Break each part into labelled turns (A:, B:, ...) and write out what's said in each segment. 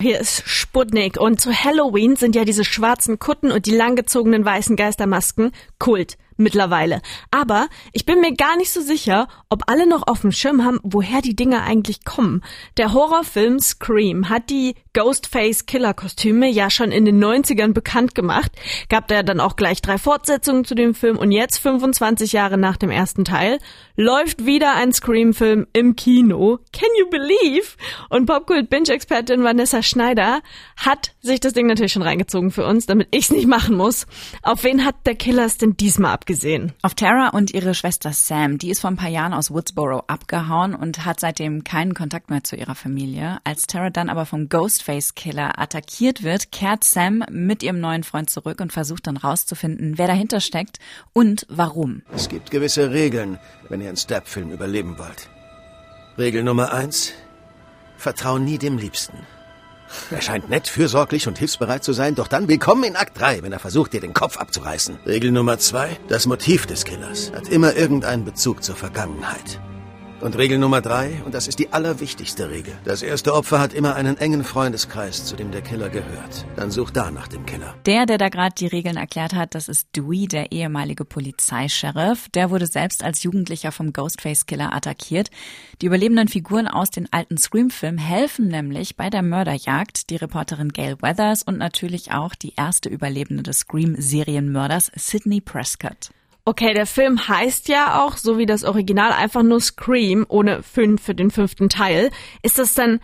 A: Hier ist Sputnik. Und zu Halloween sind ja diese schwarzen Kutten und die langgezogenen weißen Geistermasken Kult mittlerweile. Aber ich bin mir gar nicht so sicher, ob alle noch auf dem Schirm haben, woher die Dinger eigentlich kommen. Der Horrorfilm Scream hat die Ghostface-Killer-Kostüme ja schon in den 90ern bekannt gemacht. Gab da dann auch gleich drei Fortsetzungen zu dem Film und jetzt, 25 Jahre nach dem ersten Teil, läuft wieder ein Scream-Film im Kino. Can you believe? Und Popkult-Binge-Expertin Vanessa Schneider hat sich das Ding natürlich schon reingezogen für uns, damit ich's nicht machen muss. Auf wen hat der Killer es denn diesmal abgesehen?
B: Auf Tara und ihre Schwester Sam. Die ist vor ein paar Jahren aus Woodsboro abgehauen und hat seitdem keinen Kontakt mehr zu ihrer Familie. Als Tara dann aber vom Ghostface-Killer attackiert wird, kehrt Sam mit ihrem neuen Freund zurück und versucht dann rauszufinden, wer dahinter steckt und warum.
C: Es gibt gewisse Regeln, wenn ihr einen Step-Film überleben wollt. Regel Nummer eins. Vertrau nie dem Liebsten. Er scheint nett, fürsorglich und hilfsbereit zu sein, doch dann willkommen in Akt 3, wenn er versucht, dir den Kopf abzureißen. Regel Nummer zwei. Das Motiv des Killers hat immer irgendeinen Bezug zur Vergangenheit. Und Regel Nummer drei, und das ist die allerwichtigste Regel. Das erste Opfer hat immer einen engen Freundeskreis, zu dem der Killer gehört. Dann such da nach dem Killer.
B: Der, der da gerade die Regeln erklärt hat, das ist Dewey, der ehemalige Polizeischeriff. Der wurde selbst als Jugendlicher vom Ghostface-Killer attackiert. Die überlebenden Figuren aus den alten Scream-Filmen helfen nämlich bei der Mörderjagd. Die Reporterin Gail Weathers und natürlich auch die erste Überlebende des Scream-Serienmörders, Sidney Prescott.
A: Okay, der Film heißt ja auch, so wie das Original, einfach nur Scream ohne fünf für den fünften Teil. Ist das dann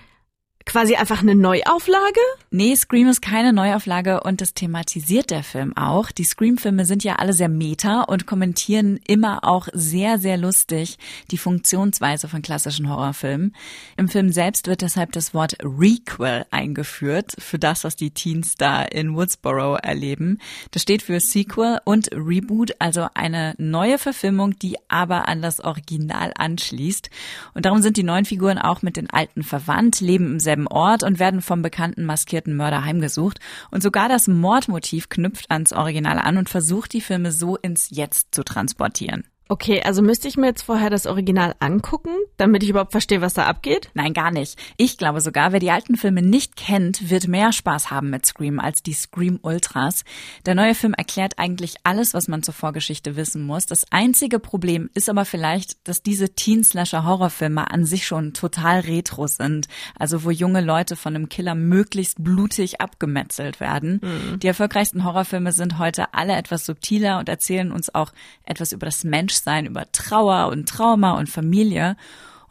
A: quasi einfach eine Neuauflage?
B: Nee, Scream ist keine Neuauflage und das thematisiert der Film auch. Die Scream-Filme sind ja alle sehr meta und kommentieren immer auch sehr, sehr lustig die Funktionsweise von klassischen Horrorfilmen. Im Film selbst wird deshalb das Wort Requel eingeführt für das, was die Teens da in Woodsboro erleben. Das steht für Sequel und Reboot, also eine neue Verfilmung, die aber an das Original anschließt. Und darum sind die neuen Figuren auch mit den alten verwandt, leben im selben Ort und werden vom bekannten maskierten Mörder heimgesucht. Und sogar das Mordmotiv knüpft ans Original an und versucht die Filme so ins Jetzt zu transportieren.
A: Okay, also müsste ich mir jetzt vorher das Original angucken, damit ich überhaupt verstehe, was da abgeht?
B: Nein, gar nicht. Ich glaube sogar, wer die alten Filme nicht kennt, wird mehr Spaß haben mit Scream als die Scream Ultras. Der neue Film erklärt eigentlich alles, was man zur Vorgeschichte wissen muss. Das einzige Problem ist aber vielleicht, dass diese Teen-Slasher-Horrorfilme an sich schon total retro sind. Also wo junge Leute von einem Killer möglichst blutig abgemetzelt werden. Mhm. Die erfolgreichsten Horrorfilme sind heute alle etwas subtiler und erzählen uns auch etwas über das Mensch Menschsein, über Trauer und Trauma und Familie.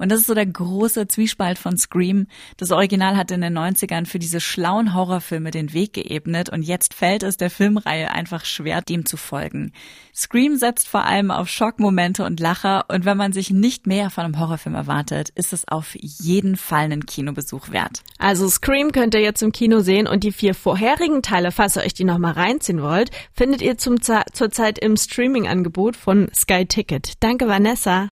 B: Und das ist so der große Zwiespalt von Scream. Das Original hat in den 90ern für diese schlauen Horrorfilme den Weg geebnet und jetzt fällt es der Filmreihe einfach schwer, dem zu folgen. Scream setzt vor allem auf Schockmomente und Lacher und wenn man sich nicht mehr von einem Horrorfilm erwartet, ist es auf jeden Fall einen Kinobesuch wert.
A: Also Scream könnt ihr jetzt im Kino sehen und die vier vorherigen Teile, falls ihr euch die nochmal reinziehen wollt, findet ihr zum zurzeit im Streaming-Angebot von Sky Ticket. Danke, Vanessa.